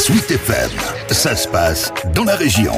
Sweet FM, ça se passe dans la région.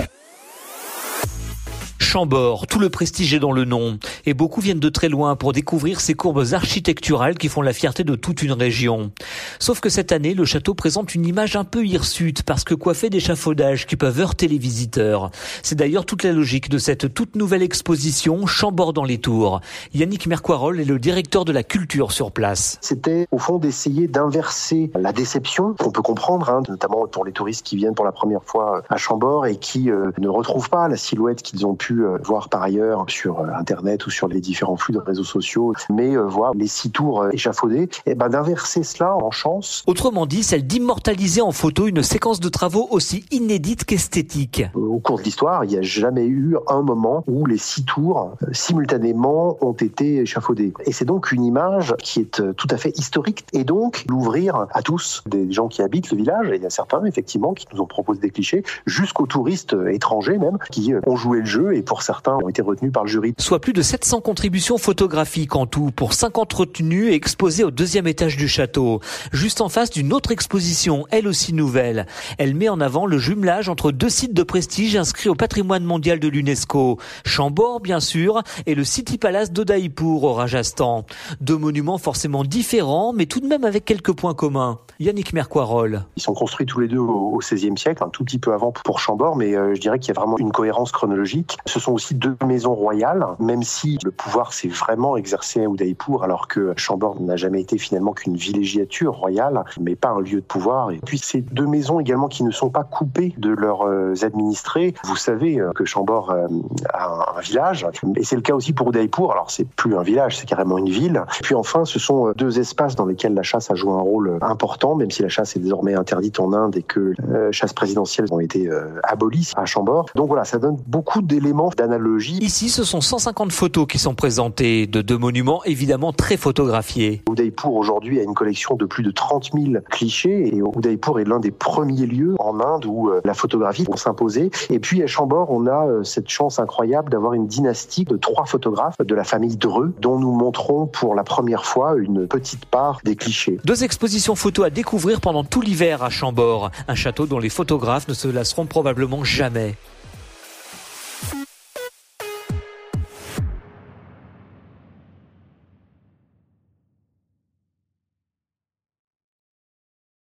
Chambord, tout le prestige est dans le nom. Et beaucoup viennent de très loin pour découvrir ces courbes architecturales qui font la fierté de toute une région. Sauf que cette année, le château présente une image un peu hirsute parce que coiffé d'échafaudages qui peuvent heurter les visiteurs. C'est d'ailleurs toute la logique de cette toute nouvelle exposition Chambord dans les tours. Yannick Mercoirol est le directeur de la culture sur place. C'était au fond d'essayer d'inverser la déception qu'on peut comprendre, hein, notamment pour les touristes qui viennent pour la première fois à Chambord et qui euh, ne retrouvent pas la silhouette qu'ils ont pu euh, voir par ailleurs sur euh, Internet ou sur les différents flux de réseaux sociaux, mais euh, voir les six tours échafaudés, et ben d'inverser cela en chance. Autrement dit, celle d'immortaliser en photo une séquence de travaux aussi inédite qu'esthétique. Au cours de l'histoire, il n'y a jamais eu un moment où les six tours simultanément ont été échafaudés. Et c'est donc une image qui est tout à fait historique et donc l'ouvrir à tous, des gens qui habitent le village, et il y a certains effectivement qui nous ont proposé des clichés, jusqu'aux touristes étrangers même, qui ont joué le jeu et pour certains ont été retenus par le jury. Soit plus de 700 contributions photographiques en tout pour 50 retenues et exposées au deuxième étage du château. Juste en face d'une autre exposition, elle aussi nouvelle. Elle met en avant le jumelage entre deux sites de prestige inscrits au patrimoine mondial de l'UNESCO. Chambord, bien sûr, et le City Palace d'Odaïpour au Rajasthan. Deux monuments forcément différents, mais tout de même avec quelques points communs. Yannick Mercoirol. Ils sont construits tous les deux au XVIe siècle, un tout petit peu avant pour Chambord, mais euh, je dirais qu'il y a vraiment une cohérence chronologique. Ce sont aussi deux maisons royales, même si le pouvoir s'est vraiment exercé à Udaipur, alors que Chambord n'a jamais été finalement qu'une villégiature royale, mais pas un lieu de pouvoir. Et puis ces deux maisons également qui ne sont pas coupées de leurs euh, administrés. Vous savez euh, que Chambord euh, a un village, et c'est le cas aussi pour Udaipur. Alors c'est plus un village, c'est carrément une ville. Puis enfin, ce sont deux espaces dans lesquels la chasse a joué un rôle important, même si la chasse est désormais interdite en Inde et que les chasses présidentielles ont été abolies à Chambord. Donc voilà, ça donne beaucoup d'éléments d'analogie. Ici, ce sont 150 photos qui sont présentées de deux monuments évidemment très photographiés. Udaipur aujourd'hui a une collection de plus de 30 000 clichés et Udaipur est l'un des premiers lieux en Inde où euh, la photographie vont s'imposer. Et puis à Chambord, on a euh, cette chance incroyable d'avoir une dynastie de trois photographes de la famille Dreux dont nous montrons pour la première fois une petite part des clichés. Deux expositions photos à découvrir pendant tout l'hiver à Chambord, un château dont les photographes ne se lasseront probablement jamais.